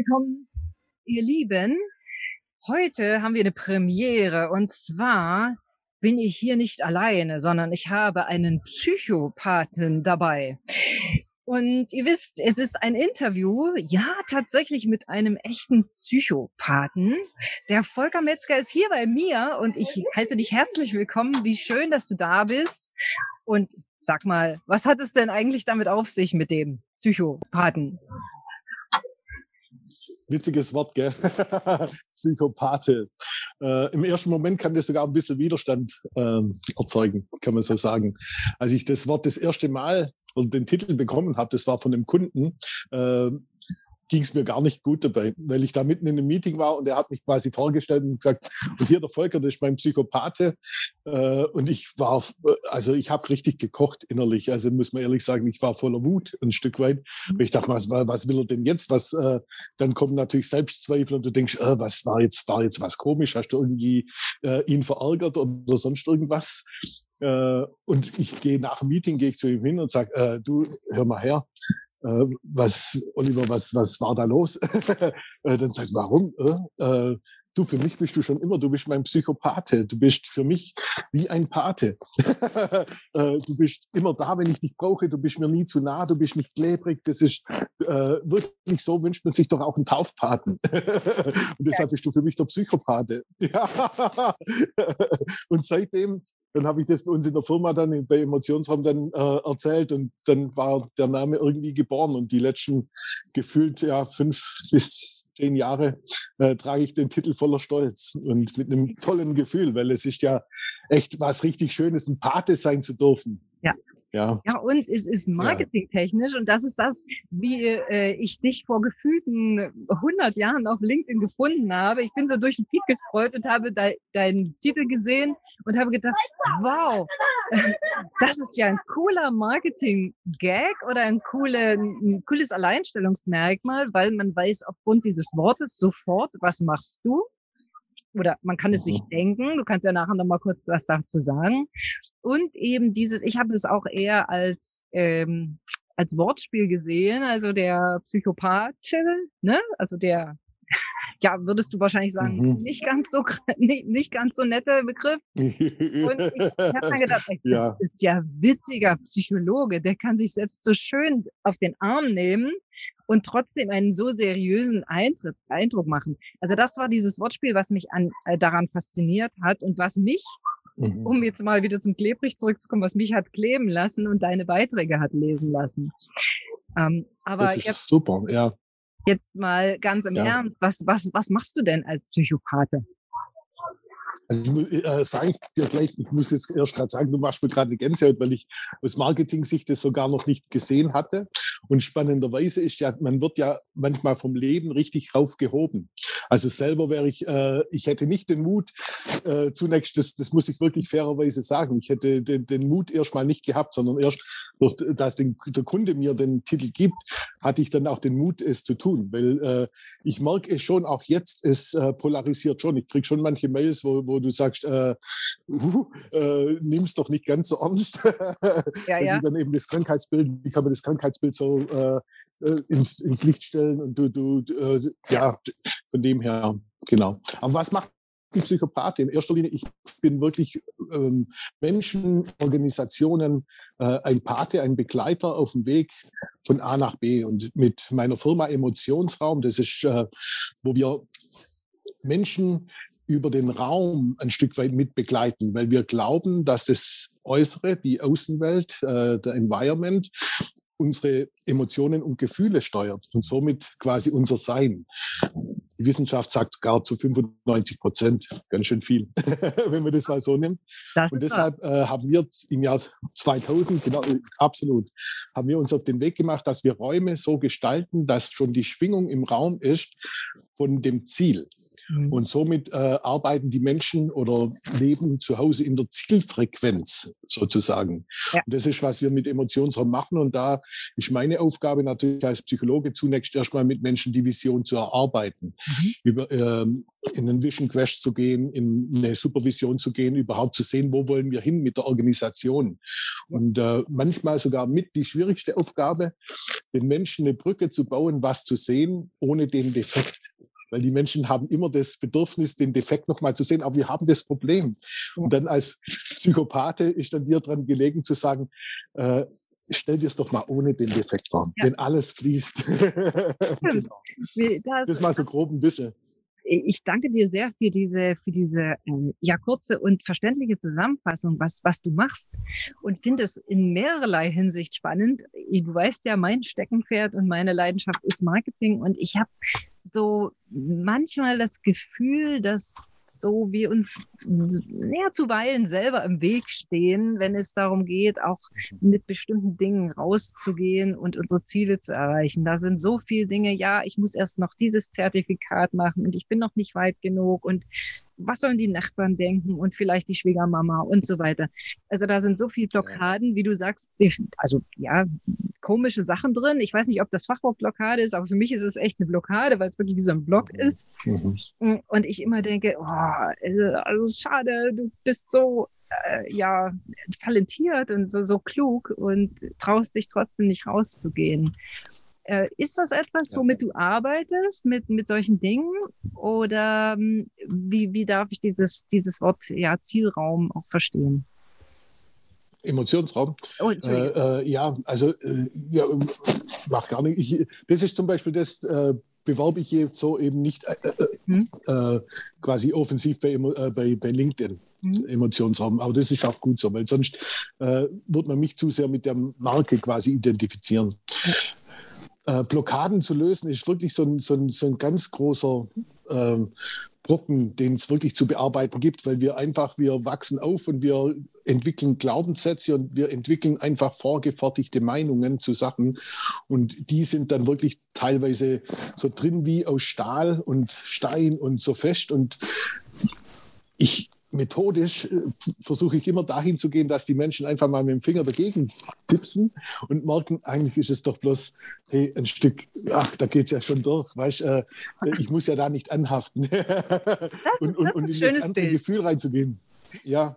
willkommen, ihr Lieben. Heute haben wir eine Premiere und zwar bin ich hier nicht alleine, sondern ich habe einen Psychopathen dabei. Und ihr wisst, es ist ein Interview, ja, tatsächlich mit einem echten Psychopathen. Der Volker Metzger ist hier bei mir und ich heiße dich herzlich willkommen. Wie schön, dass du da bist. Und sag mal, was hat es denn eigentlich damit auf sich mit dem Psychopathen? Witziges Wort, gell? Psychopathe. Äh, Im ersten Moment kann das sogar ein bisschen Widerstand äh, erzeugen, kann man so sagen. Als ich das Wort das erste Mal und den Titel bekommen habe, das war von einem Kunden, äh, ging es mir gar nicht gut dabei, weil ich da mitten in einem Meeting war und er hat mich quasi vorgestellt und gesagt, und hier der Volker, das ist mein Psychopathe. Äh, und ich war, also ich habe richtig gekocht innerlich. Also muss man ehrlich sagen, ich war voller Wut ein Stück weit. Und ich dachte, was, was will er denn jetzt? Was, äh, dann kommen natürlich Selbstzweifel und du denkst, äh, was war jetzt, war jetzt was komisch? Hast du irgendwie ihn verärgert oder sonst irgendwas? Und ich gehe nach dem Meeting, gehe ich zu ihm hin und sage, du, hör mal her, äh, was, Oliver, was, was war da los? äh, dann sagt, warum? Äh, äh, du, für mich bist du schon immer, du bist mein Psychopathe. Du bist für mich wie ein Pate. äh, du bist immer da, wenn ich dich brauche. Du bist mir nie zu nah, du bist nicht klebrig. Das ist äh, wirklich so, wünscht man sich doch auch einen Taufpaten. Und deshalb bist du für mich der Psychopathe. Ja. Und seitdem dann habe ich das bei uns in der Firma dann bei Emotionsraum dann äh, erzählt und dann war der Name irgendwie geboren und die letzten gefühlt ja fünf bis zehn Jahre äh, trage ich den Titel voller Stolz und mit einem tollen Gefühl, weil es ist ja echt was richtig Schönes, ein Pate sein zu dürfen. Ja. Ja. ja, und es ist marketingtechnisch und das ist das, wie äh, ich dich vor gefühlten 100 Jahren auf LinkedIn gefunden habe. Ich bin so durch den Feed gescrollt und habe de deinen Titel gesehen und habe gedacht, wow, das ist ja ein cooler Marketing-Gag oder ein, coole, ein cooles Alleinstellungsmerkmal, weil man weiß aufgrund dieses Wortes sofort, was machst du? Oder man kann es sich mhm. denken. Du kannst ja nachher noch mal kurz was dazu sagen. Und eben dieses, ich habe es auch eher als ähm, als Wortspiel gesehen, also der Psychopath, ne, also der ja, würdest du wahrscheinlich sagen, mhm. nicht ganz so nicht, nicht ganz so netter Begriff. Und ich habe mir gedacht, ey, das ist ja witziger Psychologe, der kann sich selbst so schön auf den Arm nehmen und trotzdem einen so seriösen Eintritt, Eindruck machen. Also das war dieses Wortspiel, was mich an, äh, daran fasziniert hat und was mich, mhm. um jetzt mal wieder zum Klebrig zurückzukommen, was mich hat kleben lassen und deine Beiträge hat lesen lassen. Ähm, aber das ist jetzt, super, ja. Jetzt mal ganz im ja. Ernst, was, was, was machst du denn als Psychopathe? Also ich äh, sage ich dir gleich, ich muss jetzt erst gerade sagen, du machst mir gerade eine Gänsehaut, weil ich aus Marketing-Sicht das sogar noch nicht gesehen hatte. Und spannenderweise ist ja, man wird ja manchmal vom Leben richtig raufgehoben. Also selber wäre ich, äh, ich hätte nicht den Mut, äh, zunächst, das, das muss ich wirklich fairerweise sagen, ich hätte den, den Mut erstmal nicht gehabt, sondern erst durch, dass den, der Kunde mir den Titel gibt, hatte ich dann auch den Mut, es zu tun. Weil äh, ich merke es schon, auch jetzt, es äh, polarisiert schon. Ich kriege schon manche Mails, wo, wo du sagst, äh, uh, äh, nimm es doch nicht ganz so ernst. Ja, ja. dann eben das Krankheitsbild, wie kann man das Krankheitsbild so äh, äh, ins, ins Licht stellen und du, du, äh, ja, von dem her, genau. Aber was macht die Psychopath in erster Linie? Ich bin wirklich ähm, Menschen, Organisationen, äh, ein Pate, ein Begleiter auf dem Weg von A nach B. Und mit meiner Firma Emotionsraum, das ist, äh, wo wir Menschen über den Raum ein Stück weit mit begleiten, weil wir glauben, dass das Äußere, die Außenwelt, äh, der Environment unsere Emotionen und Gefühle steuert und somit quasi unser Sein. Die Wissenschaft sagt gar zu 95 Prozent, ganz schön viel, wenn man das mal so nimmt. Das und deshalb äh, haben wir im Jahr 2000, genau, absolut, haben wir uns auf den Weg gemacht, dass wir Räume so gestalten, dass schon die Schwingung im Raum ist von dem Ziel. Mhm. Und somit äh, arbeiten die Menschen oder leben zu Hause in der Zielfrequenz sozusagen. Ja. Und das ist, was wir mit Emotionsraum machen. Und da ist meine Aufgabe natürlich als Psychologe zunächst erstmal mit Menschen die Vision zu erarbeiten, mhm. über, äh, in einen Vision Quest zu gehen, in eine Supervision zu gehen, überhaupt zu sehen, wo wollen wir hin mit der Organisation. Und äh, manchmal sogar mit die schwierigste Aufgabe, den Menschen eine Brücke zu bauen, was zu sehen, ohne den Defekt weil die Menschen haben immer das Bedürfnis, den Defekt nochmal zu sehen, aber wir haben das Problem. Und dann als Psychopathe ist dann dir dran gelegen zu sagen, äh, stell dir es doch mal ohne den Defekt vor, ja. denn alles fließt. genau. Das, das ist mal so grob ein bisschen ich danke dir sehr für diese, für diese ähm, ja kurze und verständliche Zusammenfassung, was, was du machst. Und finde es in mehrerlei Hinsicht spannend. Du weißt ja, mein Steckenpferd und meine Leidenschaft ist Marketing. Und ich habe so manchmal das Gefühl, dass so wir uns ja, zuweilen selber im Weg stehen, wenn es darum geht, auch mit bestimmten Dingen rauszugehen und unsere Ziele zu erreichen. Da sind so viele Dinge, ja, ich muss erst noch dieses Zertifikat machen und ich bin noch nicht weit genug und was sollen die Nachbarn denken und vielleicht die Schwiegermama und so weiter. Also da sind so viele Blockaden, wie du sagst, also ja, komische Sachen drin. Ich weiß nicht, ob das Fachwort Blockade ist, aber für mich ist es echt eine Blockade, weil es wirklich wie so ein Block mhm. ist. Mhm. Und ich immer denke, oh, also, also schade, du bist so äh, ja talentiert und so, so klug und traust dich trotzdem nicht rauszugehen. Äh, ist das etwas, womit du arbeitest, mit, mit solchen Dingen? Oder ähm, wie, wie darf ich dieses, dieses Wort ja, Zielraum auch verstehen? Emotionsraum. Oh, äh, äh, ja, also äh, ja, mach gar nicht. Ich, das ist zum Beispiel das, äh, bewerbe ich jetzt so eben nicht äh, hm? quasi offensiv bei, bei, bei LinkedIn. Hm? Emotionsraum. Aber das ist auch gut so, weil sonst wird man mich zu sehr mit der Marke quasi identifizieren äh, Blockaden zu lösen, ist wirklich so ein, so ein, so ein ganz großer ähm, Brocken, den es wirklich zu bearbeiten gibt, weil wir einfach, wir wachsen auf und wir entwickeln Glaubenssätze und wir entwickeln einfach vorgefertigte Meinungen zu Sachen. Und die sind dann wirklich teilweise so drin wie aus Stahl und Stein und so fest. Und ich methodisch äh, versuche ich immer dahin zu gehen, dass die Menschen einfach mal mit dem Finger dagegen tippsen und merken, eigentlich ist es doch bloß hey, ein Stück, ach, da geht es ja schon durch, weißt, äh, ich muss ja da nicht anhaften und, und, und in das andere Bild. Gefühl reinzugehen. Ja,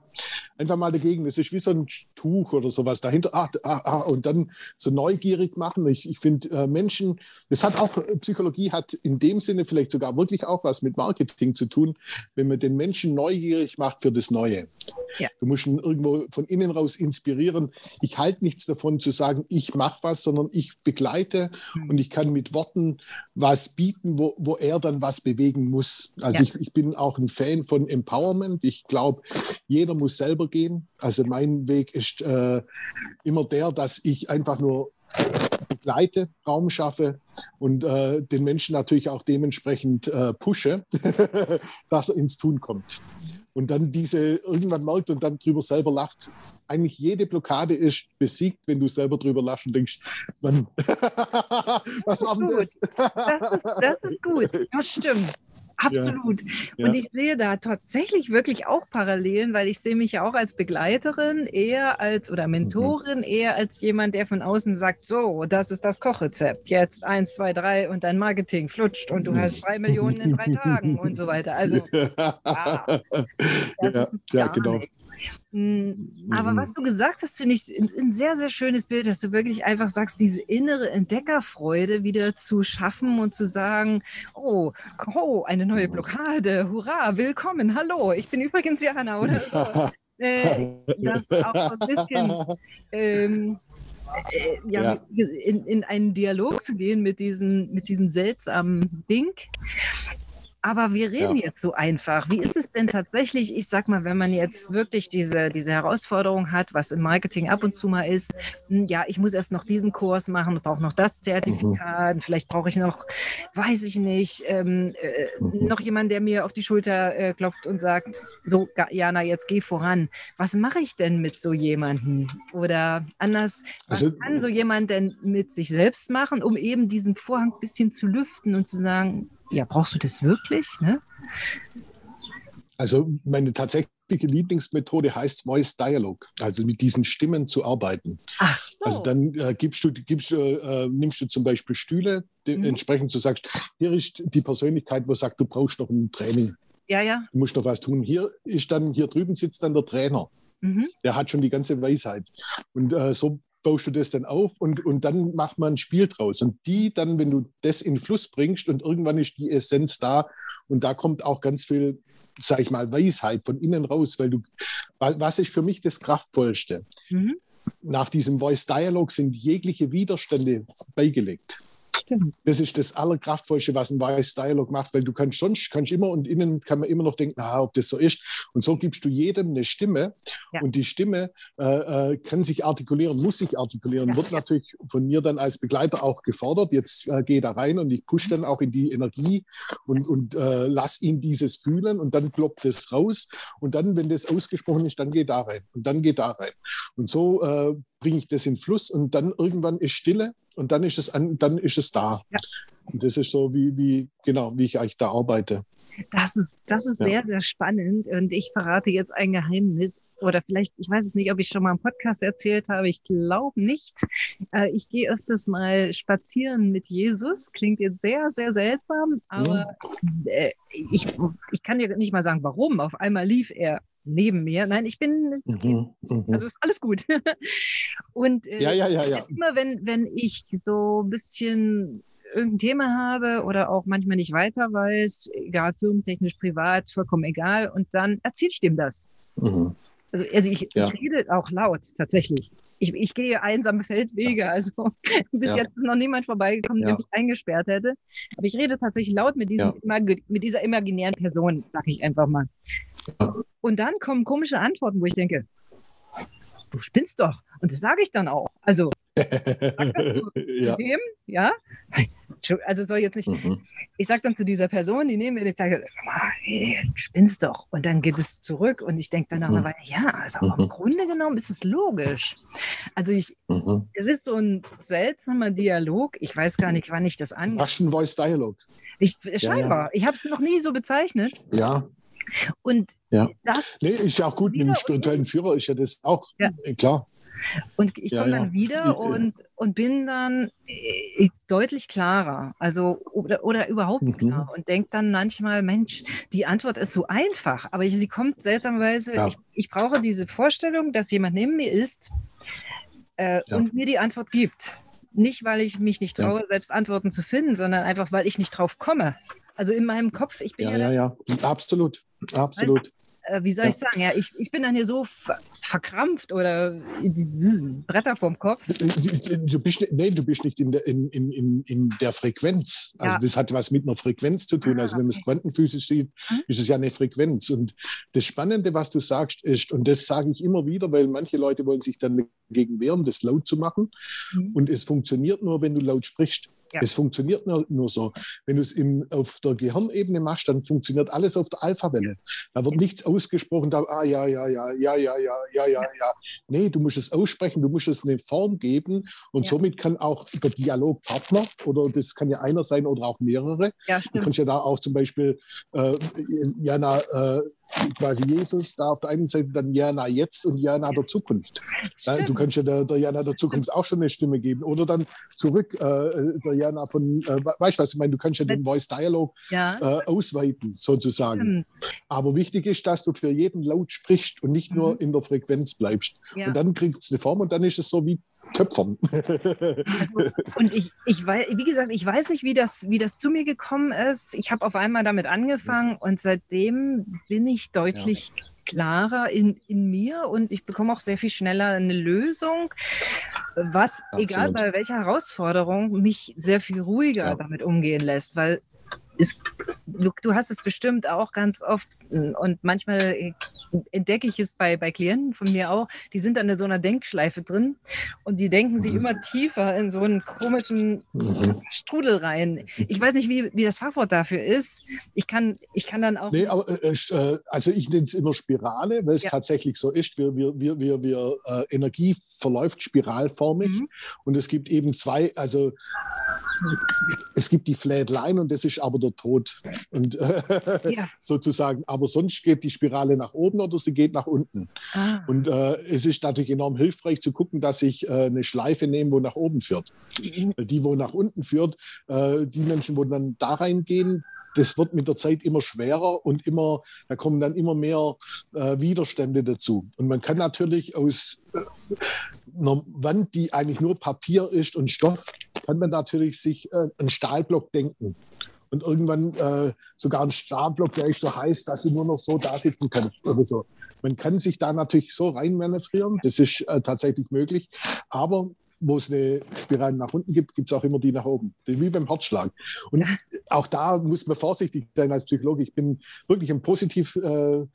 einfach mal dagegen. Es ist wie so ein Tuch oder sowas dahinter. Ah, ah, ah, und dann so neugierig machen. Ich, ich finde, äh, Menschen, das hat auch, äh, Psychologie hat in dem Sinne vielleicht sogar wirklich auch was mit Marketing zu tun, wenn man den Menschen neugierig macht für das Neue. Ja. Du musst ihn irgendwo von innen raus inspirieren. Ich halte nichts davon zu sagen, ich mache was, sondern ich begleite mhm. und ich kann mit Worten was bieten, wo, wo er dann was bewegen muss. Also ja. ich, ich bin auch ein Fan von Empowerment. Ich glaube, jeder muss selber gehen. Also mein Weg ist äh, immer der, dass ich einfach nur begleite, Raum schaffe und äh, den Menschen natürlich auch dementsprechend äh, pushe, dass er ins Tun kommt und dann diese irgendwann merkt und dann drüber selber lacht. Eigentlich jede Blockade ist besiegt, wenn du selber drüber lachst und denkst, Mann, was war denn das? das, ist, das ist gut, das stimmt. Absolut. Ja. Und ich sehe da tatsächlich wirklich auch Parallelen, weil ich sehe mich ja auch als Begleiterin eher als oder Mentorin mhm. eher als jemand, der von außen sagt, so, das ist das Kochrezept. Jetzt eins, zwei, drei und dein Marketing flutscht und du hast drei Millionen in drei Tagen und so weiter. Also ja, ja, ja genau. Nicht. Hm, aber mhm. was du gesagt hast, finde ich ein sehr, sehr schönes Bild, dass du wirklich einfach sagst, diese innere Entdeckerfreude wieder zu schaffen und zu sagen, oh, oh, eine neue Blockade, hurra, willkommen, hallo, ich bin übrigens Jana oder so. äh, das auch so ein bisschen ähm, äh, ja, ja. In, in, einen Dialog zu gehen mit diesem, mit diesem seltsamen Ding. Aber wir reden ja. jetzt so einfach. Wie ist es denn tatsächlich, ich sag mal, wenn man jetzt wirklich diese, diese Herausforderung hat, was im Marketing ab und zu mal ist, hm, ja, ich muss erst noch diesen Kurs machen, brauche noch das Zertifikat, mhm. vielleicht brauche ich noch, weiß ich nicht, ähm, äh, mhm. noch jemand, der mir auf die Schulter äh, klopft und sagt, so, Jana, jetzt geh voran. Was mache ich denn mit so jemandem? Oder anders, was also, kann so jemand denn mit sich selbst machen, um eben diesen Vorhang ein bisschen zu lüften und zu sagen, ja, brauchst du das wirklich? Ne? Also meine tatsächliche Lieblingsmethode heißt Voice Dialogue, also mit diesen Stimmen zu arbeiten. Ach so. Also dann äh, gibst du, gibst, äh, nimmst du zum Beispiel Stühle, mhm. entsprechend du sagst, hier ist die Persönlichkeit, wo sagt, du brauchst noch ein Training. Ja, ja. Du musst noch was tun. Hier ist dann, hier drüben sitzt dann der Trainer. Mhm. Der hat schon die ganze Weisheit. Und äh, so baust du das dann auf und, und dann macht man ein Spiel draus. Und die dann, wenn du das in Fluss bringst und irgendwann ist die Essenz da und da kommt auch ganz viel, sag ich mal, Weisheit von innen raus, weil du, was ist für mich das Kraftvollste? Mhm. Nach diesem Voice Dialog sind jegliche Widerstände beigelegt. Stimmt. Das ist das Allerkraftvollste, was ein Voice Dialog macht, weil du kannst sonst, kannst immer und innen kann man immer noch denken, ah, ob das so ist. Und so gibst du jedem eine Stimme ja. und die Stimme äh, äh, kann sich artikulieren, muss sich artikulieren, ja. wird natürlich von mir dann als Begleiter auch gefordert. Jetzt äh, gehe da rein und ich pushe dann auch in die Energie und, und äh, lass ihn dieses fühlen und dann ploppt es raus. Und dann, wenn das ausgesprochen ist, dann geh da rein und dann geh da rein. Und so äh, bringe ich das in Fluss und dann irgendwann ist Stille und dann ist es, an, dann ist es da. Ja. Und das ist so, wie, wie, genau, wie ich eigentlich da arbeite. Das ist, das ist ja. sehr, sehr spannend. Und ich verrate jetzt ein Geheimnis. Oder vielleicht, ich weiß es nicht, ob ich schon mal im Podcast erzählt habe. Ich glaube nicht. Äh, ich gehe öfters mal spazieren mit Jesus. Klingt jetzt sehr, sehr seltsam. Aber ja. ich, ich kann dir nicht mal sagen, warum. Auf einmal lief er neben mir. Nein, ich bin, mhm, mhm, also ist alles gut. Und äh, ja, ja, ja, ja. immer, wenn, wenn ich so ein bisschen irgendein Thema habe oder auch manchmal nicht weiter weiß, egal, firmentechnisch, privat, vollkommen egal, und dann erzähle ich dem das. Mhm. Also, also ich, ja. ich, rede auch laut tatsächlich. Ich, ich gehe einsame Feldwege. Also bis ja. jetzt ist noch niemand vorbeigekommen, der mich eingesperrt hätte. Aber ich rede tatsächlich laut mit, diesem, mit dieser imaginären Person, sag ich einfach mal. Und dann kommen komische Antworten, wo ich denke, du spinnst doch. Und das sage ich dann auch. Also, zu, ja. dem, ja, also soll jetzt nicht, mhm. ich sage dann zu dieser Person, die neben mir, ich sage, spinnst doch. Und dann geht es zurück und ich denke dann nach mhm. ja, also mhm. im Grunde genommen ist es logisch. Also ich, mhm. es ist so ein seltsamer Dialog. Ich weiß gar nicht, wann ich das angehe. Russian Voice Dialog. Ich, scheinbar. Ja, ja. Ich habe es noch nie so bezeichnet. Ja. Und ja. das. Nee, ist ja auch gut. Mit dem spirituellen Führer ist ja das auch ja. klar. Und ich komme ja, dann wieder und, und bin dann äh, deutlich klarer, also oder, oder überhaupt mhm. klar und denke dann manchmal, Mensch, die Antwort ist so einfach, aber sie kommt seltsamerweise, ja. ich, ich, brauche diese Vorstellung, dass jemand neben mir ist äh, und mir die Antwort gibt. Nicht, weil ich mich nicht traue, selbst Antworten zu finden, sondern einfach, weil ich nicht drauf komme. Also in meinem Kopf, ich bin ja. Ja, ja, ja, absolut, absolut. Weißt, äh, wie soll ja. ich sagen, ja, ich, ich bin dann hier so ver verkrampft oder Bretter vom Kopf. Du bist, nee, du bist nicht in der, in, in, in der Frequenz. Also ja. das hat was mit einer Frequenz zu tun. Ah, also wenn man es quantenphysisch sieht, hm? ist es ja eine Frequenz. Und das Spannende, was du sagst, ist, und das sage ich immer wieder, weil manche Leute wollen sich dann dagegen wehren, das laut zu machen. Mhm. Und es funktioniert nur, wenn du laut sprichst. Ja. Es funktioniert nur, nur so. Wenn du es auf der Gehirnebene machst, dann funktioniert alles auf der Alpha-Welle. Da wird nichts ausgesprochen, da, ah, ja, ja, ja, ja, ja, ja, ja, ja, ja. Nee, du musst es aussprechen, du musst es eine Form geben und ja. somit kann auch der Dialogpartner, oder das kann ja einer sein oder auch mehrere, ja, du kannst ja da auch zum Beispiel äh, Jana, äh, quasi Jesus, da auf der einen Seite dann Jana jetzt und Jana der Zukunft. Ja, du kannst ja der, der Jana der Zukunft auch schon eine Stimme geben oder dann zurück, äh, der Jana von, äh, weißt du was, ich meine, du kannst ja den Voice Dialog ja. äh, ausweiten, sozusagen. Mhm. Aber wichtig ist, dass du für jeden laut sprichst und nicht nur mhm. in der Frequenz bleibst. Ja. Und dann kriegt es eine Form und dann ist es so wie Töpfern. Also, und ich, ich weiß, wie gesagt, ich weiß nicht, wie das, wie das zu mir gekommen ist. Ich habe auf einmal damit angefangen und seitdem bin ich deutlich ja klarer in, in mir und ich bekomme auch sehr viel schneller eine Lösung, was, Absolut. egal bei welcher Herausforderung, mich sehr viel ruhiger ja. damit umgehen lässt, weil es, du, du, hast es bestimmt auch ganz oft und manchmal entdecke ich es bei, bei Klienten von mir auch, die sind dann in so einer Denkschleife drin und die denken sich mhm. immer tiefer in so einen komischen mhm. Strudel rein. Ich weiß nicht, wie, wie das Fachwort dafür ist. Ich kann, ich kann dann auch. Nee, aber äh, äh also ich nenne es immer Spirale, weil es ja. tatsächlich so ist. Wir, wir, wir, wir, wir äh, Energie verläuft spiralförmig mhm. und es gibt eben zwei, also es gibt die Flatline und das ist aber der Tod. Und äh, ja. sozusagen, aber sonst geht die Spirale nach oben oder sie geht nach unten. Ah. Und äh, es ist natürlich enorm hilfreich zu gucken, dass ich äh, eine Schleife nehme, wo nach oben führt. Mhm. Die, wo nach unten führt, äh, die Menschen, wo dann da reingehen, das wird mit der Zeit immer schwerer und immer, da kommen dann immer mehr äh, Widerstände dazu. Und man kann natürlich aus äh, einer Wand, die eigentlich nur Papier ist und Stoff, kann man natürlich sich äh, einen Stahlblock denken. Und irgendwann äh, sogar einen Stahlblock, der ist so heiß, dass du nur noch so da sitzen kannst oder so. Man kann sich da natürlich so reinmanövrieren, das ist äh, tatsächlich möglich. Aber wo es eine Spirale nach unten gibt, gibt es auch immer die nach oben. Wie beim Herzschlag. Und auch da muss man vorsichtig sein als Psychologe. Ich bin wirklich ein positiv äh,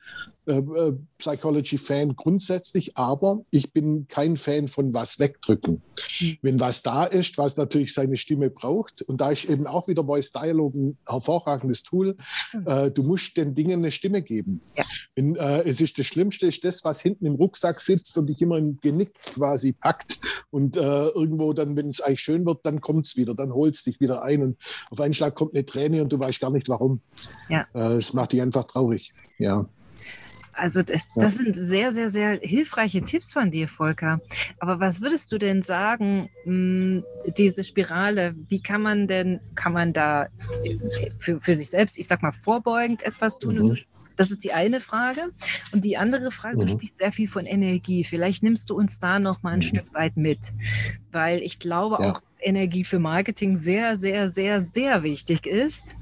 äh, äh, Psychology-Fan grundsätzlich, aber ich bin kein Fan von was wegdrücken. Mhm. Wenn was da ist, was natürlich seine Stimme braucht, und da ist eben auch wieder Voice Dialogue ein hervorragendes Tool, mhm. äh, du musst den Dingen eine Stimme geben. Ja. Wenn, äh, es ist das Schlimmste, ist das, was hinten im Rucksack sitzt und dich immer im Genick quasi packt und äh, irgendwo dann, wenn es eigentlich schön wird, dann kommt es wieder, dann holst dich wieder ein und auf einen Schlag kommt eine Träne und du weißt gar nicht warum. Ja. Es macht dich einfach traurig. Ja. Also das, das, sind sehr, sehr, sehr hilfreiche Tipps von dir, Volker. Aber was würdest du denn sagen, hm, diese Spirale, wie kann man denn, kann man da für, für sich selbst, ich sag mal, vorbeugend etwas tun? Mhm. Das ist die eine Frage. Und die andere Frage, mhm. du sprichst sehr viel von Energie. Vielleicht nimmst du uns da noch mal ein mhm. Stück weit mit, weil ich glaube ja. auch, dass Energie für Marketing sehr, sehr, sehr, sehr wichtig ist,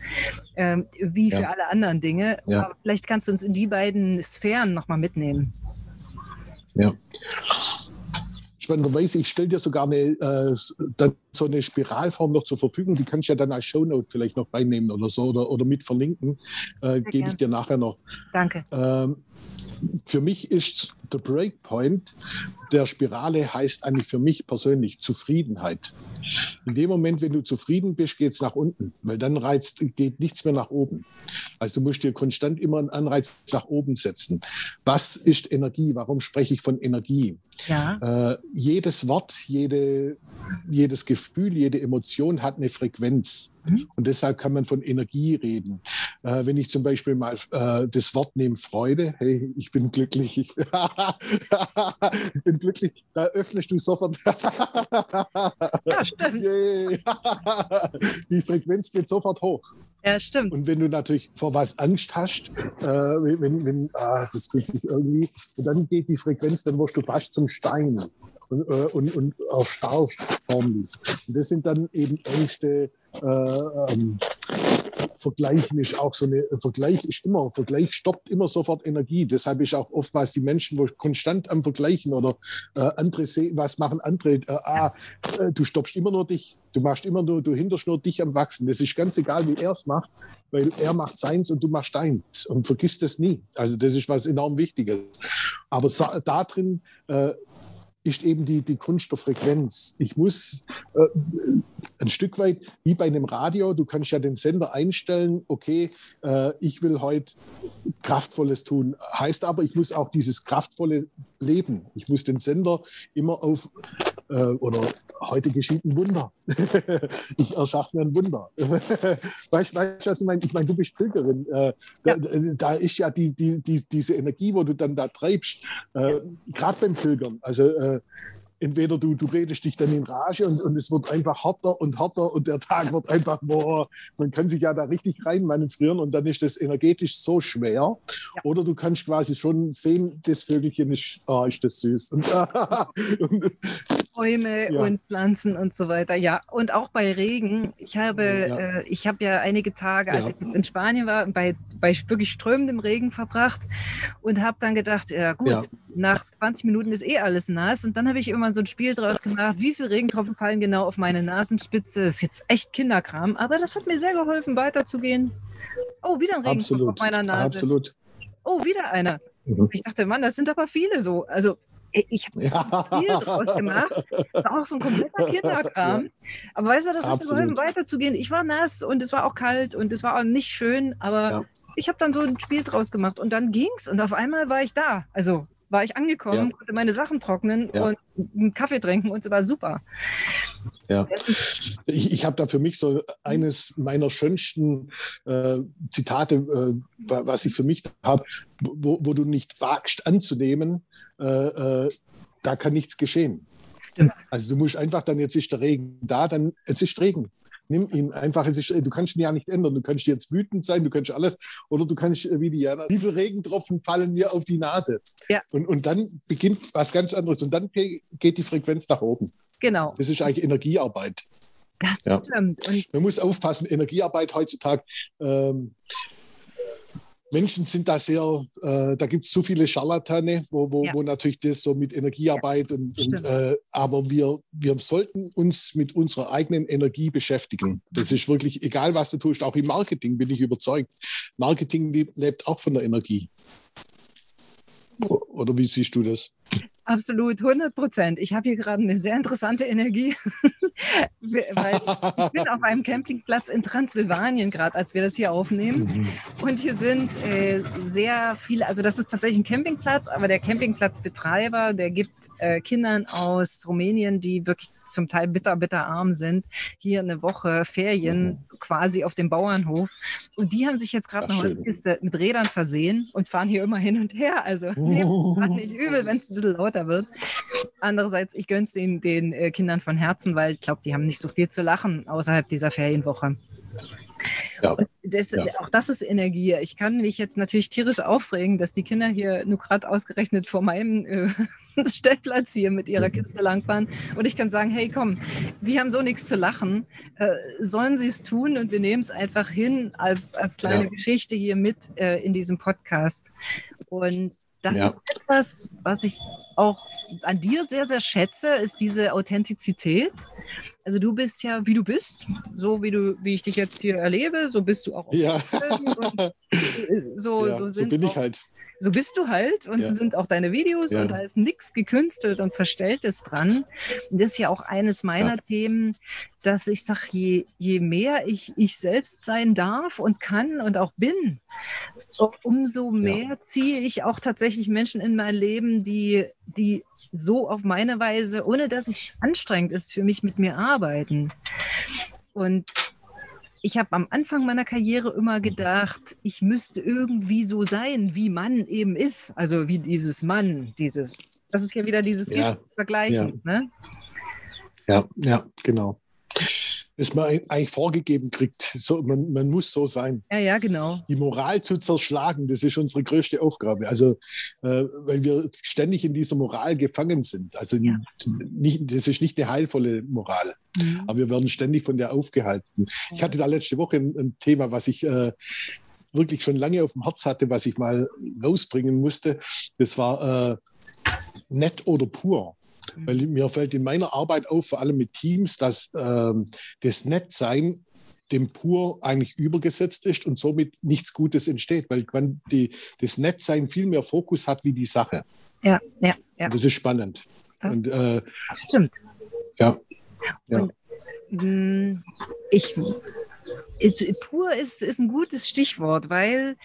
ähm, wie für ja. alle anderen Dinge. Ja. Aber vielleicht kannst du uns in die beiden Sphären noch mal mitnehmen. Ja spannenderweise, ich stelle dir sogar eine, äh, so eine Spiralform noch zur Verfügung, die kannst du ja dann als Shownote vielleicht noch reinnehmen oder so oder, oder mit verlinken. Äh, Gebe ich dir nachher noch. Danke. Ähm, für mich ist der Breakpoint der Spirale heißt eigentlich für mich persönlich Zufriedenheit. In dem Moment, wenn du zufrieden bist, geht es nach unten, weil dann reizt, geht nichts mehr nach oben. Also du musst dir konstant immer einen Anreiz nach oben setzen. Was ist Energie? Warum spreche ich von Energie? Ja. Äh, jedes Wort, jede, jedes Gefühl, jede Emotion hat eine Frequenz. Mhm. Und deshalb kann man von Energie reden. Äh, wenn ich zum Beispiel mal äh, das Wort nehme Freude, hey, ich bin glücklich, ich, ich bin glücklich, da öffnest du sofort. ja, stimmt. Die Frequenz geht sofort hoch. Ja, stimmt. Und wenn du natürlich vor was Angst hast, äh, wenn, wenn ah, das fühlt sich irgendwie, und dann geht die Frequenz, dann wirst du fast zum Stein und, äh, und, und auf starr förmlich. Und das sind dann eben Ängste, äh, ähm, Vergleichen ist auch so eine, Vergleich ist immer, Vergleich stoppt immer sofort Energie. Deshalb ist auch oftmals die Menschen, wo konstant am Vergleichen oder äh, andere sehen, was machen andere, äh, ah, äh, du stoppst immer nur dich, du machst immer nur, du hinterst nur dich am Wachsen. Das ist ganz egal, wie er es macht, weil er macht seins und du machst deins und vergisst das nie. Also das ist was enorm Wichtiges. Aber da drin äh, ist eben die, die Kunst der Frequenz. Ich muss äh, ein Stück weit wie bei einem Radio, du kannst ja den Sender einstellen, okay, äh, ich will heute Kraftvolles tun. Heißt aber, ich muss auch dieses kraftvolle Leben. Ich muss den Sender immer auf, äh, oder heute geschieht ein Wunder. ich erschaffe mir ein Wunder. weißt du, was ich meine? Ich meine, du bist Pilgerin. Äh, ja. da, da, ist ja die, die, die, diese Energie, wo du dann da treibst, äh, gerade beim Pilgern. Also äh, entweder du, du redest dich dann in Rage und, und es wird einfach härter und härter und der Tag wird einfach, boah, man kann sich ja da richtig rein manövrieren und dann ist das energetisch so schwer. Ja. Oder du kannst quasi schon sehen, das Vögelchen ist, oh, ist das süß. Und, und Bäume ja. und Pflanzen und so weiter. Ja, und auch bei Regen. Ich habe, ja, äh, ich habe ja einige Tage, als ja. ich in Spanien war, bei, bei wirklich strömendem Regen verbracht und habe dann gedacht, ja gut, nach 20 Minuten ist eh alles nass. Und dann habe ich immer so ein Spiel draus gemacht, wie viele Regentropfen fallen genau auf meine Nasenspitze. Das ist jetzt echt Kinderkram, aber das hat mir sehr geholfen, weiterzugehen. Oh, wieder ein Regentropfen auf meiner Nase. Absolut. Oh, wieder einer. Mhm. Ich dachte, Mann, das sind aber viele so. Also ich habe ja. viel draus gemacht. Das war auch so ein kompletter Kinderkram. Ja. Aber weißt du, das hat geholfen, weiterzugehen. Ich war nass und es war auch kalt und es war auch nicht schön, aber ja. ich habe dann so ein Spiel draus gemacht und dann ging's und auf einmal war ich da. Also war ich angekommen, konnte meine Sachen trocknen und einen Kaffee trinken und es war super. Ja. Ich, ich habe da für mich so eines meiner schönsten äh, Zitate, äh, was ich für mich habe, wo, wo, du nicht wagst anzunehmen, äh, äh, da kann nichts geschehen. Stimmt. Also du musst einfach dann, jetzt ist der Regen da, dann es ist Regen. Nimm ihn einfach, es ist, du kannst ihn ja nicht ändern. Du kannst jetzt wütend sein, du kannst alles, oder du kannst äh, wie die Jana, wie viele Regentropfen fallen mir auf die Nase? Ja. Und, und dann beginnt was ganz anderes und dann geht die Frequenz nach oben. Genau. Das ist eigentlich Energiearbeit. Das ja. stimmt. Und Man muss aufpassen, Energiearbeit heutzutage. Ähm, Menschen sind da sehr, äh, da gibt es so viele Scharlatane, wo, wo, ja. wo natürlich das so mit Energiearbeit ja, und, und äh, aber wir, wir sollten uns mit unserer eigenen Energie beschäftigen. Das ist wirklich, egal was du tust, auch im Marketing bin ich überzeugt. Marketing lebt auch von der Energie. Oder wie siehst du das? Absolut, 100 Prozent. Ich habe hier gerade eine sehr interessante Energie, weil ich bin auf einem Campingplatz in Transsilvanien gerade, als wir das hier aufnehmen. Mhm. Und hier sind äh, sehr viele, also das ist tatsächlich ein Campingplatz, aber der Campingplatzbetreiber, der gibt äh, Kindern aus Rumänien, die wirklich zum Teil bitter, bitter arm sind, hier eine Woche Ferien mhm. quasi auf dem Bauernhof. Und die haben sich jetzt gerade eine Holzkiste mit Rädern versehen und fahren hier immer hin und her. Also nicht übel, wenn es ein bisschen lauter lauter wird. Andererseits, ich gönne es den, den äh, Kindern von Herzen, weil ich glaube, die haben nicht so viel zu lachen außerhalb dieser Ferienwoche. Ja. Das, ja. Auch das ist Energie. Ich kann mich jetzt natürlich tierisch aufregen, dass die Kinder hier nur gerade ausgerechnet vor meinem äh, Stellplatz hier mit ihrer Kiste langfahren. Und ich kann sagen, hey komm, die haben so nichts zu lachen. Äh, sollen sie es tun und wir nehmen es einfach hin als, als kleine ja. Geschichte hier mit äh, in diesem Podcast. Und das ja. ist etwas, was ich auch an dir sehr, sehr schätze, ist diese Authentizität. Also du bist ja, wie du bist, so wie du, wie ich dich jetzt hier erlebe, so bist du auch. Ja. so, ja, so, so bin ich halt so bist du halt und ja. sind auch deine Videos ja. und da ist nichts gekünstelt und Verstelltes dran. Und das ist ja auch eines meiner. Themen, dass ich sage, je, je mehr ich ich selbst sein darf und kann und auch bin, umso mehr ziehe ich auch tatsächlich Menschen in mein Leben, die, die so auf meine Weise, ohne dass es anstrengend ist, für mich mit mir arbeiten. Und ich habe am Anfang meiner Karriere immer gedacht, ich müsste irgendwie so sein, wie Mann eben ist. Also wie dieses Mann, dieses, das ist ja wieder dieses ja. Vergleichen. Ja. Ne? ja, ja, genau das man eigentlich vorgegeben kriegt. So, man, man muss so sein. Ja, ja, genau. Die Moral zu zerschlagen, das ist unsere größte Aufgabe. Also, äh, weil wir ständig in dieser Moral gefangen sind. Also, ja. nicht, das ist nicht eine heilvolle Moral, mhm. aber wir werden ständig von der aufgehalten. Ich hatte da letzte Woche ein, ein Thema, was ich äh, wirklich schon lange auf dem Herz hatte, was ich mal rausbringen musste. Das war äh, nett oder pur. Weil mir fällt in meiner Arbeit auf, vor allem mit Teams, dass ähm, das Nettsein dem Pur eigentlich übergesetzt ist und somit nichts Gutes entsteht, weil die, das Nettsein viel mehr Fokus hat wie die Sache. Ja, ja, ja. Und das ist spannend. Das, und, äh, das stimmt. Ja. ja. Und, mm, ich ist, pur ist, ist ein gutes Stichwort, weil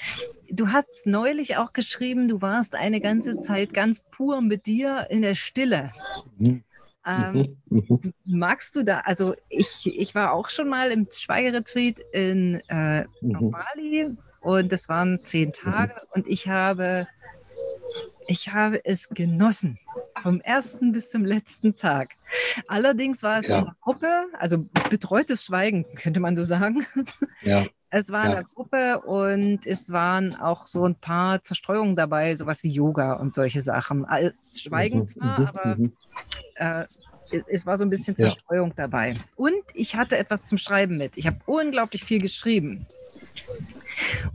du hast neulich auch geschrieben, du warst eine ganze Zeit ganz pur mit dir in der Stille. Mhm. Ähm, mhm. magst du da, also ich, ich war auch schon mal im Schweigeretreat in äh, mhm. Bali und das waren zehn mhm. Tage und ich habe ich habe es genossen, vom ersten bis zum letzten Tag. Allerdings war es ja. eine Gruppe, also betreutes Schweigen, könnte man so sagen. Ja. Es war eine Gruppe und es waren auch so ein paar Zerstreuungen dabei, sowas wie Yoga und solche Sachen. Schweigen mhm. zwar, aber mhm. äh, es war so ein bisschen Zerstreuung ja. dabei. Und ich hatte etwas zum Schreiben mit. Ich habe unglaublich viel geschrieben.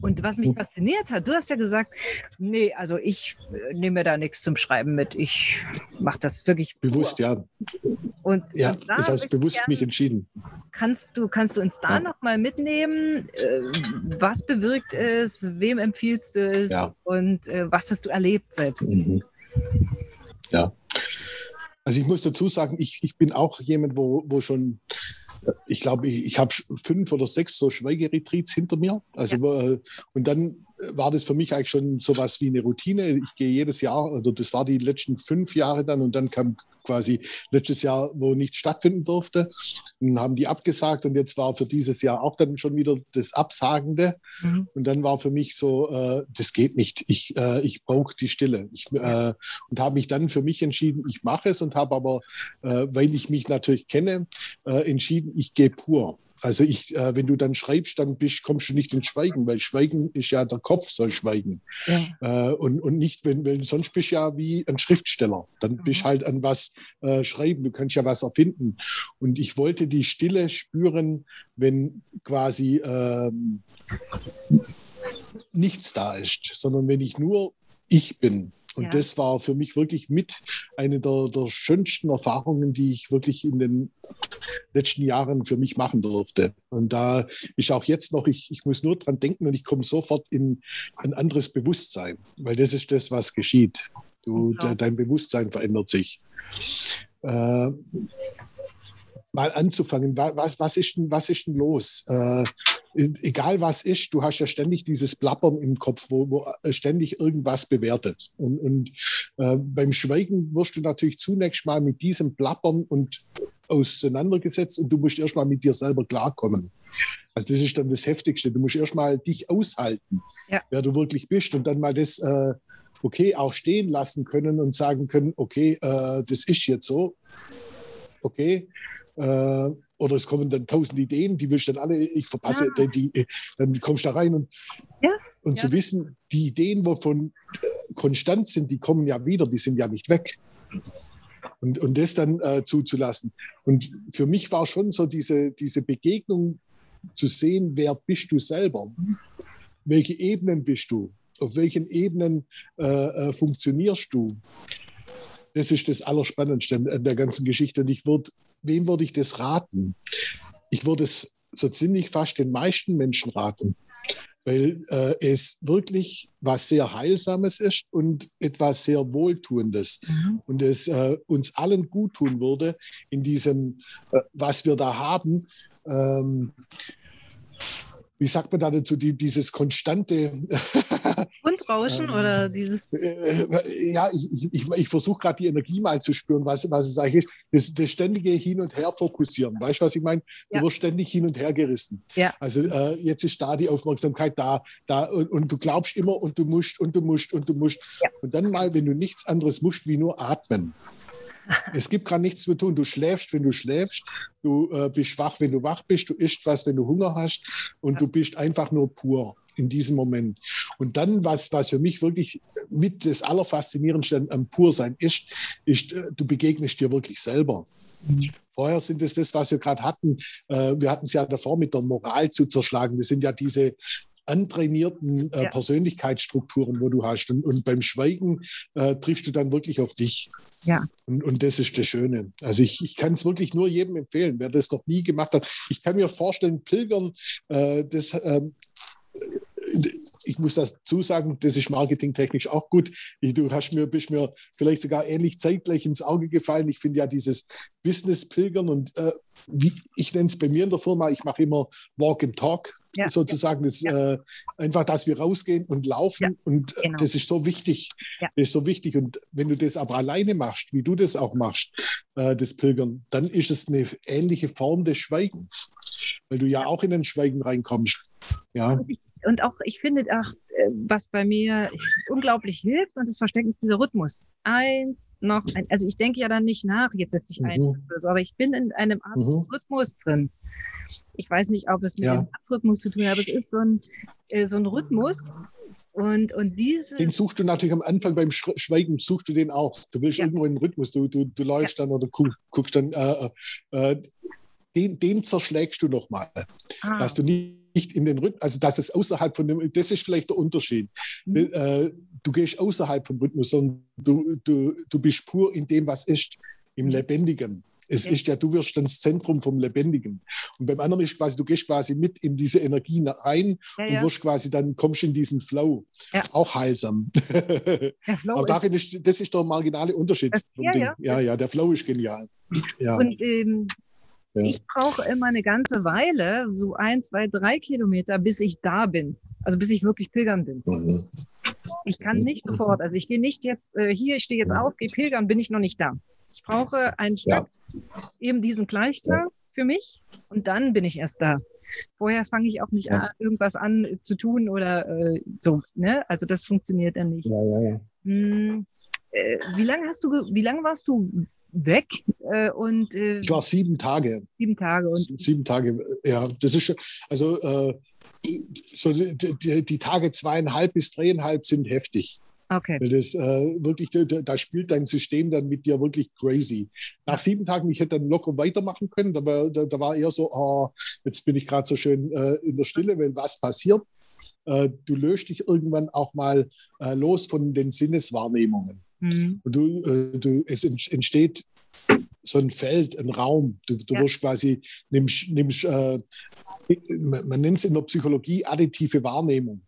Und was mich fasziniert hat, du hast ja gesagt, nee, also ich äh, nehme da nichts zum Schreiben mit. Ich mache das wirklich pur. bewusst, ja. Und, ja, und ich habe bewusst gern, mich entschieden. Kannst du, kannst du uns da ja. noch mal mitnehmen? Äh, was bewirkt es? Wem empfiehlst du es? Ja. Und äh, was hast du erlebt selbst? Mhm. Ja. Also ich muss dazu sagen, ich, ich bin auch jemand, wo, wo schon ich glaube, ich, ich habe fünf oder sechs so Schweigeretreats hinter mir. Also, ja. Äh, und dann war das für mich eigentlich schon so was wie eine Routine. Ich gehe jedes Jahr, also das war die letzten fünf Jahre dann und dann kam quasi letztes Jahr, wo nichts stattfinden durfte. Und haben die abgesagt und jetzt war für dieses Jahr auch dann schon wieder das Absagende. Mhm. Und dann war für mich so, äh, das geht nicht. Ich, äh, ich brauche die Stille. Ich, äh, und habe mich dann für mich entschieden, ich mache es und habe aber, äh, weil ich mich natürlich kenne, äh, entschieden, ich gehe pur. Also ich, äh, wenn du dann schreibst, dann bist, kommst du nicht ins Schweigen, weil Schweigen ist ja der Kopf soll schweigen. Ja. Äh, und, und nicht, wenn, wenn sonst bist du ja wie ein Schriftsteller. Dann mhm. bist halt an was äh, schreiben, du kannst ja was erfinden. Und ich wollte die Stille spüren, wenn quasi ähm, nichts da ist, sondern wenn ich nur ich bin. Und ja. das war für mich wirklich mit eine der, der schönsten Erfahrungen, die ich wirklich in den letzten Jahren für mich machen durfte. Und da ist auch jetzt noch, ich, ich muss nur dran denken und ich komme sofort in ein anderes Bewusstsein, weil das ist das, was geschieht. Du, ja. Dein Bewusstsein verändert sich. Äh, mal anzufangen, was, was, ist, denn, was ist denn los? Äh, egal was ist, du hast ja ständig dieses Plappern im Kopf, wo, wo ständig irgendwas bewertet. Und, und äh, beim Schweigen wirst du natürlich zunächst mal mit diesem Plappern und auseinandergesetzt und du musst erst mal mit dir selber klarkommen. Also das ist dann das Heftigste. Du musst erst mal dich aushalten, ja. wer du wirklich bist und dann mal das äh, okay auch stehen lassen können und sagen können, okay, äh, das ist jetzt so. Okay, äh, oder es kommen dann tausend Ideen, die willst du dann alle, ich verpasse, ja. die, die, dann kommst du da rein und, ja. und zu wissen, die Ideen, wovon äh, konstant sind, die kommen ja wieder, die sind ja nicht weg. Und, und das dann äh, zuzulassen. Und für mich war schon so diese, diese Begegnung zu sehen, wer bist du selber? Welche Ebenen bist du? Auf welchen Ebenen äh, äh, funktionierst du? Das ist das Allerspannendste an der ganzen Geschichte. Und ich würde wem würde ich das raten? Ich würde es so ziemlich fast den meisten Menschen raten, weil äh, es wirklich was sehr Heilsames ist und etwas sehr Wohltuendes mhm. und es äh, uns allen gut tun würde in diesem, äh, was wir da haben. Ähm, wie sagt man da dazu, die, dieses konstante Grundrauschen oder dieses? Äh, ja, ich, ich, ich versuche gerade die Energie mal zu spüren, was, was es eigentlich ist. Das, das ständige Hin und Her fokussieren. Weißt du, was ich meine? Du ja. wirst ständig hin und her gerissen. Ja. Also äh, jetzt ist da die Aufmerksamkeit da, da und, und, du glaubst immer und du musst und du musst und du musst. Ja. Und dann mal, wenn du nichts anderes musst, wie nur atmen. Es gibt gerade nichts zu tun. Du schläfst, wenn du schläfst. Du äh, bist wach, wenn du wach bist. Du isst was, wenn du Hunger hast. Und ja. du bist einfach nur pur in diesem Moment. Und dann, was, was für mich wirklich mit das Allerfaszinierendste am Pursein ist, ist, äh, du begegnest dir wirklich selber. Mhm. Vorher sind es das, was wir gerade hatten. Äh, wir hatten es ja davor mit der Moral zu zerschlagen. Das sind ja diese antrainierten äh, ja. Persönlichkeitsstrukturen, wo du hast. Und, und beim Schweigen äh, triffst du dann wirklich auf dich. Ja. Und, und das ist das Schöne. Also ich, ich kann es wirklich nur jedem empfehlen, wer das noch nie gemacht hat. Ich kann mir vorstellen, Pilgern, äh, das ähm, ich muss das zusagen, das ist marketingtechnisch auch gut. Du hast mir, bist mir vielleicht sogar ähnlich zeitgleich ins Auge gefallen. Ich finde ja dieses Business-Pilgern und äh, wie, ich nenne es bei mir in der Firma, ich mache immer Walk and Talk ja, sozusagen. Das, ja. äh, einfach, dass wir rausgehen und laufen ja, und äh, genau. das ist so wichtig. Das ist so wichtig. Und wenn du das aber alleine machst, wie du das auch machst, äh, das Pilgern, dann ist es eine ähnliche Form des Schweigens, weil du ja auch in den Schweigen reinkommst. Ja. Und, ich, und auch, ich finde auch, äh, was bei mir unglaublich hilft und das Verstecken ist dieser Rhythmus. Eins, noch ein. Also ich denke ja dann nicht nach, jetzt setze ich ein, mhm. so, aber ich bin in einem Art mhm. Rhythmus drin. Ich weiß nicht, ob es mit ja. dem Herzrhythmus zu tun hat, aber es ist so ein, äh, so ein Rhythmus, und, und diese. Den suchst du natürlich am Anfang beim Schweigen, suchst du den auch. Du willst ja. irgendwo einen Rhythmus, du, du, du läufst ja. dann oder guckst dann, äh, äh, den, den zerschlägst du nochmal. Ah. Dass du nicht nicht in den Rhythmus, also dass es außerhalb von dem, das ist vielleicht der Unterschied. Mhm. Äh, du gehst außerhalb vom Rhythmus, sondern du, du, du bist pur in dem, was ist, im Lebendigen. Es ja. ist ja, du wirst dann das Zentrum vom Lebendigen. Und beim anderen ist quasi, du gehst quasi mit in diese Energie rein ja, und wirst quasi dann, kommst in diesen Flow. Auch heilsam. Aber darin ist, das ist der marginale Unterschied. Das, ja, ja. ja, ja, der Flow ist genial. Ja. Und ähm, ich brauche immer eine ganze Weile, so ein, zwei, drei Kilometer, bis ich da bin. Also bis ich wirklich pilgern bin. Mhm. Ich kann nicht sofort, also ich gehe nicht jetzt äh, hier, ich stehe jetzt auf, gehe pilgern, bin ich noch nicht da. Ich brauche einen Stück, eben diesen Gleichklang für mich und dann bin ich erst da. Vorher fange ich auch nicht an, irgendwas an zu tun oder äh, so. Ne? Also das funktioniert dann nicht. Ja, ja, ja. Hm, äh, wie lange hast du, wie lange warst du weg? Äh, und, äh, ich war sieben Tage. Sieben Tage. Und sieben Tage, ja. Das ist also äh, so die, die, Tage zweieinhalb bis dreieinhalb sind heftig. Okay. Das äh, wirklich, da, da, spielt dein System dann mit dir wirklich crazy. Nach sieben Tagen, ich hätte dann locker weitermachen können, da war, da, da war eher so, oh, jetzt bin ich gerade so schön äh, in der Stille, wenn was passiert. Äh, du löst dich irgendwann auch mal äh, los von den Sinneswahrnehmungen. Mhm. Und du, äh, du, es entsteht so ein Feld, ein Raum. Du, du ja. wirst quasi, nimmst, nimmst äh, man nennt es in der Psychologie additive Wahrnehmung.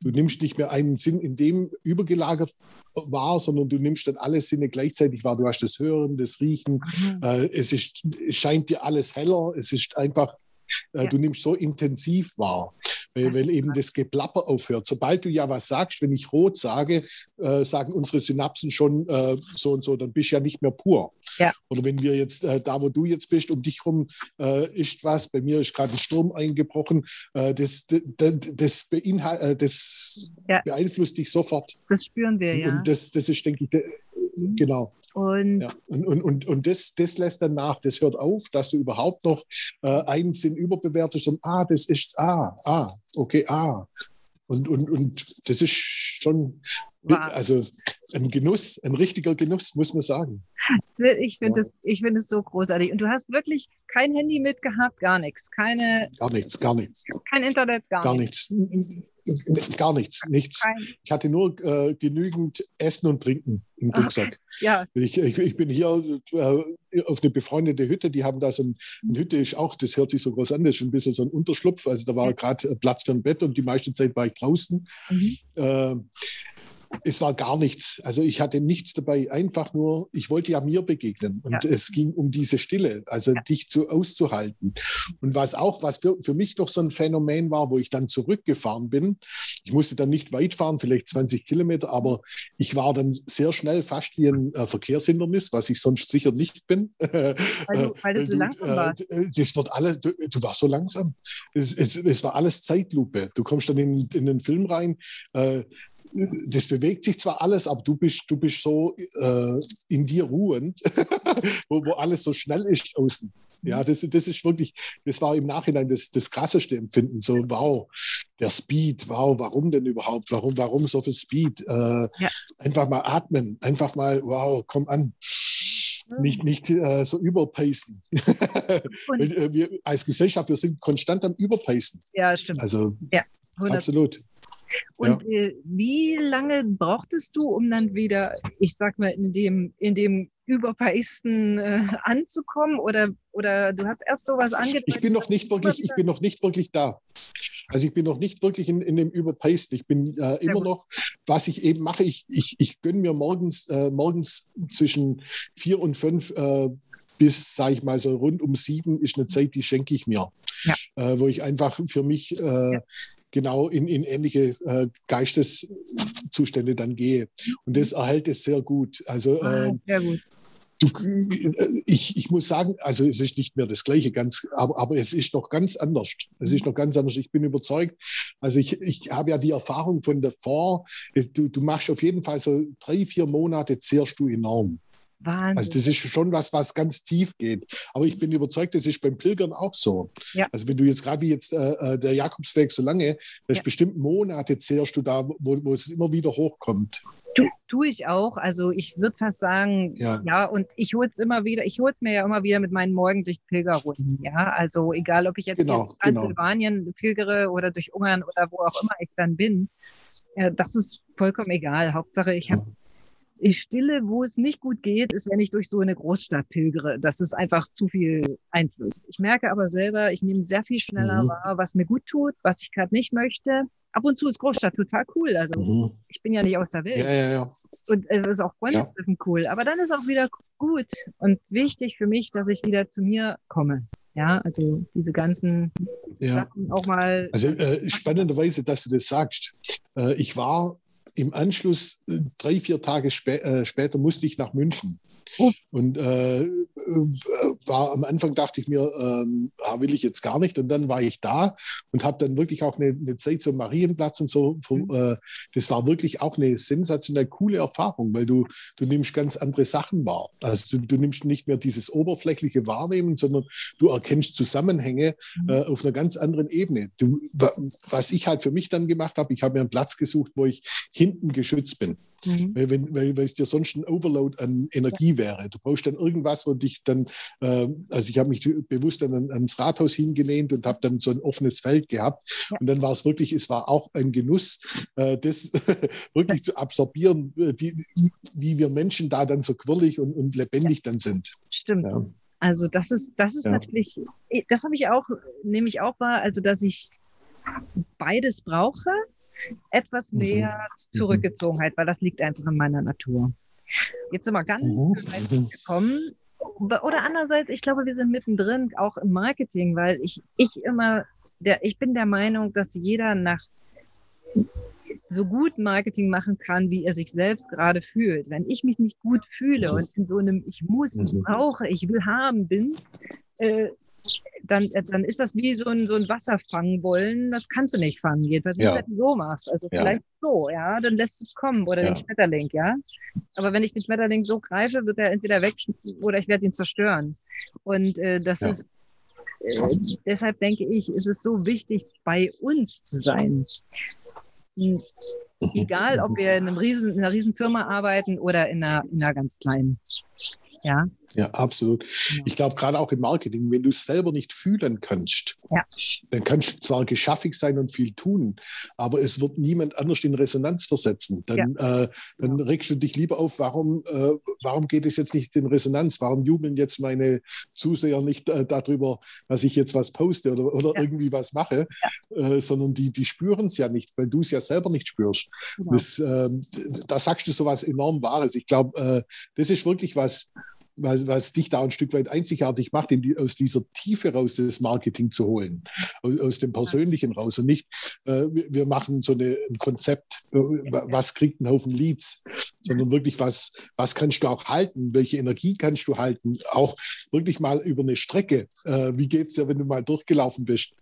Du nimmst nicht mehr einen Sinn in dem übergelagert wahr, sondern du nimmst dann alle Sinne gleichzeitig wahr. Du hast das Hören, das Riechen. Mhm. Äh, es, ist, es scheint dir alles heller. Es ist einfach, ja. du nimmst so intensiv wahr weil, weil eben das Geplapper aufhört. Sobald du ja was sagst, wenn ich rot sage, äh, sagen unsere Synapsen schon äh, so und so, dann bist du ja nicht mehr pur. Ja. Oder wenn wir jetzt äh, da, wo du jetzt bist, um dich rum äh, ist was, bei mir ist gerade ein Sturm eingebrochen, äh, das, das, das, äh, das ja. beeinflusst dich sofort. Das spüren wir, ja. Und das, das ist, denke ich. Genau. Und, ja. und, und, und, und das, das lässt dann nach, das hört auf, dass du überhaupt noch äh, einen Sinn überbewertest und ah, das ist ah, ah, okay, ah. Und, und, und das ist schon also ein Genuss, ein richtiger Genuss, muss man sagen. Ich finde es ja. find so großartig. Und du hast wirklich kein Handy mitgehabt, gar nichts. Keine, gar nichts, gar nichts. Kein Internet, gar, gar nichts. nichts. Gar nichts, nichts. Ich hatte nur äh, genügend Essen und Trinken im Rucksack. Okay. Ja. Ich, ich, ich, bin hier äh, auf eine befreundete Hütte, die haben da so ein, eine Hütte ist auch, das hört sich so groß an, das ist ein bisschen so ein Unterschlupf. Also da war gerade Platz für ein Bett und die meiste Zeit war ich draußen. Mhm. Äh, es war gar nichts. Also ich hatte nichts dabei, einfach nur, ich wollte ja mir begegnen. Und ja. es ging um diese Stille, also ja. dich zu auszuhalten. Und was auch, was für, für mich doch so ein Phänomen war, wo ich dann zurückgefahren bin, ich musste dann nicht weit fahren, vielleicht 20 Kilometer, aber ich war dann sehr schnell fast wie ein äh, Verkehrshindernis, was ich sonst sicher nicht bin. Weil du, weil du so langsam äh, warst. Das wird alle, du, du warst so langsam. Es, es, es, war alles Zeitlupe. Du kommst dann in, in den Film rein. Äh, das bewegt sich zwar alles, aber du bist, du bist so äh, in dir ruhend, wo, wo alles so schnell ist außen. Ja, das, das ist wirklich, das war im Nachhinein das, das krasseste Empfinden. So, wow, der Speed, wow, warum denn überhaupt? Warum, warum so viel Speed? Äh, ja. Einfach mal atmen, einfach mal, wow, komm an. Nicht, nicht äh, so überpacen. Wir als Gesellschaft, wir sind konstant am Überpacen. Ja, stimmt. Also, ja, absolut. Und ja. äh, wie lange brauchtest du, um dann wieder, ich sag mal, in dem, in dem Überpeisten äh, anzukommen? Oder, oder du hast erst sowas angedeutet? Ich bin noch nicht wirklich, ich bin noch nicht wirklich da. Also ich bin noch nicht wirklich in, in dem Überpaced. Ich bin äh, immer noch, was ich eben mache, ich, ich, ich gönne mir morgens, äh, morgens zwischen vier und fünf äh, bis, sage ich mal, so rund um sieben ist eine Zeit, die schenke ich mir. Ja. Äh, wo ich einfach für mich äh, ja genau in, in ähnliche äh, Geisteszustände dann gehe. Und das erhält es sehr gut. Also ah, ähm, sehr gut. Du, äh, ich, ich muss sagen, also es ist nicht mehr das Gleiche, ganz, aber, aber es ist noch ganz anders. Es ist noch ganz anders. Ich bin überzeugt. Also ich, ich habe ja die Erfahrung von davor. Du, du machst auf jeden Fall so drei, vier Monate zehrst du enorm. Wahnsinn. Also das ist schon was, was ganz tief geht. Aber ich bin überzeugt, das ist beim Pilgern auch so. Ja. Also wenn du jetzt gerade wie jetzt äh, äh der Jakobsweg so lange, das ja. bestimmt Monate zehrst du da, wo, wo es immer wieder hochkommt. Du, tue ich auch. Also ich würde fast sagen, ja, ja und ich hole es immer wieder, ich hole es mir ja immer wieder mit meinen Morgenlicht-Pilgerrunden. Ja, also egal, ob ich jetzt genau, durch genau. Transsilvanien pilgere oder durch Ungarn oder wo auch immer ich dann bin, ja, das ist vollkommen egal. Hauptsache, ich habe ich stille, wo es nicht gut geht, ist, wenn ich durch so eine Großstadt pilgere. Das ist einfach zu viel Einfluss. Ich merke aber selber, ich nehme sehr viel schneller mhm. wahr, was mir gut tut, was ich gerade nicht möchte. Ab und zu ist Großstadt total cool. Also mhm. ich bin ja nicht aus der Welt. Ja, ja, ja. Und es ist auch Freundestreffen ja. cool. Aber dann ist auch wieder gut und wichtig für mich, dass ich wieder zu mir komme. Ja, also diese ganzen ja. Sachen auch mal. Also äh, spannenderweise, dass du das sagst. Äh, ich war im Anschluss, äh, drei, vier Tage spä äh, später, musste ich nach München. Und äh, äh, war am Anfang dachte ich mir, ah, will ich jetzt gar nicht. Und dann war ich da und habe dann wirklich auch eine, eine, Zeit zum Marienplatz und so. Mhm. Äh, das war wirklich auch eine sensationell coole Erfahrung, weil du, du nimmst ganz andere Sachen wahr. Also du, du nimmst nicht mehr dieses oberflächliche Wahrnehmen, sondern du erkennst Zusammenhänge mhm. äh, auf einer ganz anderen Ebene. Du, was ich halt für mich dann gemacht habe, ich habe mir einen Platz gesucht, wo ich hinten geschützt bin. Mhm. Weil, wenn, weil, weil es dir sonst ein Overload an Energie wäre. Du brauchst dann irgendwas, wo dich dann, äh, also ich habe mich bewusst dann ans Rathaus hingelehnt und habe dann so ein offenes Feld gehabt. Ja. Und dann war es wirklich, es war auch ein Genuss, äh, das wirklich zu absorbieren, äh, wie, wie wir Menschen da dann so quirlig und, und lebendig ja. dann sind. Stimmt. Ja. Also das ist, das ist natürlich, das habe ich auch, nehme ich auch wahr, also dass ich beides brauche etwas mhm. mehr mhm. Zurückgezogenheit, weil das liegt einfach in meiner Natur. Jetzt sind wir ganz mhm. gekommen. Oder andererseits, ich glaube, wir sind mittendrin, auch im Marketing, weil ich, ich immer, der, ich bin der Meinung, dass jeder nach so gut Marketing machen kann, wie er sich selbst gerade fühlt. Wenn ich mich nicht gut fühle und in so einem Ich muss, ich brauche, ich will haben bin, äh, dann, äh, dann ist das wie so ein, so ein Wasser fangen wollen. Das kannst du nicht fangen, jedenfalls ja. wenn du so machst. Also ja. vielleicht so, ja, dann lässt du es kommen oder ja. den Schmetterling, ja. Aber wenn ich den Schmetterling so greife, wird er entweder weg oder ich werde ihn zerstören. Und äh, das ist äh, deshalb denke ich, ist es so wichtig, bei uns zu sein. Hm, egal, ob wir in, einem riesen, in einer riesen Firma arbeiten oder in einer, in einer ganz kleinen. Ja, ja, absolut. Genau. Ich glaube, gerade auch im Marketing, wenn du es selber nicht fühlen kannst, ja. dann kannst du zwar geschaffig sein und viel tun, aber es wird niemand anders in Resonanz versetzen. Dann, ja. äh, dann genau. regst du dich lieber auf, warum, äh, warum geht es jetzt nicht in Resonanz? Warum jubeln jetzt meine Zuseher nicht äh, darüber, dass ich jetzt was poste oder, oder ja. irgendwie was mache, äh, sondern die, die spüren es ja nicht, weil du es ja selber nicht spürst. Genau. Das, ähm, da sagst du so was enorm Wahres. Ich glaube, äh, das ist wirklich was, was, was dich da ein Stück weit einzigartig macht, die, aus dieser Tiefe raus das Marketing zu holen, aus, aus dem Persönlichen raus und nicht, äh, wir machen so eine, ein Konzept, äh, was kriegt ein Haufen Leads, sondern wirklich, was, was kannst du auch halten, welche Energie kannst du halten, auch wirklich mal über eine Strecke, äh, wie geht es dir, wenn du mal durchgelaufen bist,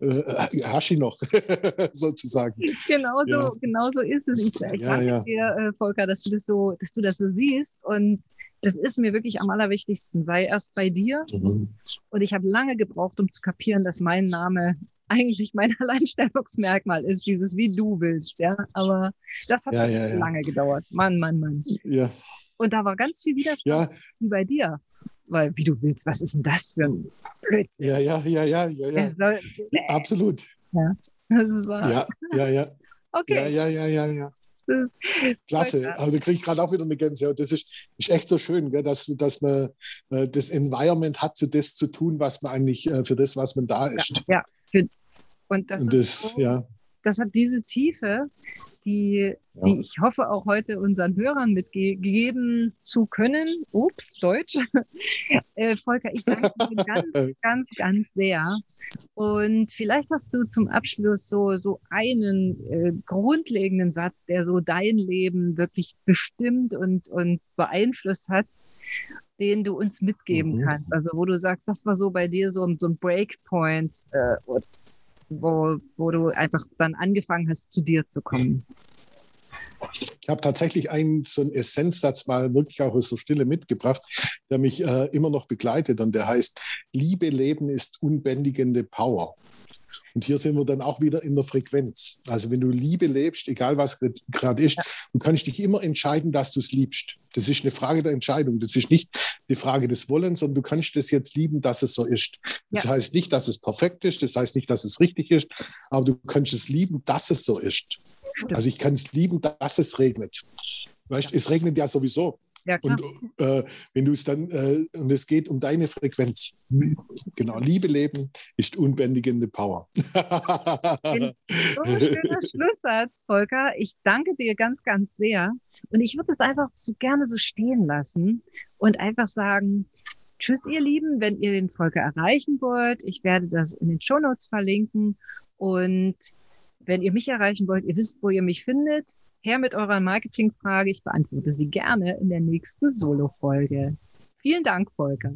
äh, Hashi noch, sozusagen. Genau so, ja. genau so ist es. Ich, ich ja, danke ja. dir, äh, Volker, dass du das so, dass du das so siehst. Und das ist mir wirklich am allerwichtigsten. Sei erst bei dir. Mhm. Und ich habe lange gebraucht, um zu kapieren, dass mein Name eigentlich mein Alleinstellungsmerkmal ist, dieses wie du willst, ja. Aber das hat ja, ja, ja. lange gedauert. Mann, Mann, Mann. Ja. Und da war ganz viel Widerstand ja. wie bei dir. Weil, wie du willst, was ist denn das für ein Blödsinn? Ja, ja, ja, ja, ja, ja. Soll, Absolut. Ja, das ist wahr. Ja, ja, ja. Okay. Ja, ja, ja, ja, ja. Klasse, aber da kriege ich gerade auch wieder eine Gänsehaut. Das ist, ist echt so schön, gell, dass, dass man äh, das Environment hat, zu das zu tun, was man eigentlich äh, für das, was man da ist. Ja, ja. Für, und das, und das, so, ja. das hat diese Tiefe, die, ja. die ich hoffe auch heute unseren Hörern mitgeben zu können. Ups, Deutsch. äh, Volker, ich danke dir ganz, ganz, ganz sehr. Und vielleicht hast du zum Abschluss so, so einen äh, grundlegenden Satz, der so dein Leben wirklich bestimmt und, und beeinflusst hat den du uns mitgeben mhm. kannst. Also wo du sagst, das war so bei dir so ein, so ein Breakpoint, äh, wo, wo du einfach dann angefangen hast, zu dir zu kommen? Ich habe tatsächlich einen so einen Essenzsatz mal wirklich auch aus der Stille mitgebracht, der mich äh, immer noch begleitet und der heißt, Liebe leben ist unbändigende Power. Und hier sind wir dann auch wieder in der Frequenz. Also wenn du Liebe lebst, egal was gerade ist, du kannst dich immer entscheiden, dass du es liebst. Das ist eine Frage der Entscheidung. Das ist nicht die Frage des Wollens, sondern du kannst es jetzt lieben, dass es so ist. Das ja. heißt nicht, dass es perfekt ist, das heißt nicht, dass es richtig ist, aber du kannst es lieben, dass es so ist. Stimmt. Also ich kann es lieben, dass es regnet. Weißt, ja. Es regnet ja sowieso. Ja, und äh, wenn du es dann, äh, und es geht um deine Frequenz. Genau, Liebe leben ist unbändigende Power. Ein so schöner Schlusssatz, Volker. Ich danke dir ganz, ganz sehr. Und ich würde es einfach so gerne so stehen lassen und einfach sagen, Tschüss, ihr Lieben, wenn ihr den Volker erreichen wollt. Ich werde das in den Show Notes verlinken. Und wenn ihr mich erreichen wollt, ihr wisst, wo ihr mich findet her mit eurer Marketingfrage. Ich beantworte sie gerne in der nächsten Solo-Folge. Vielen Dank, Volker.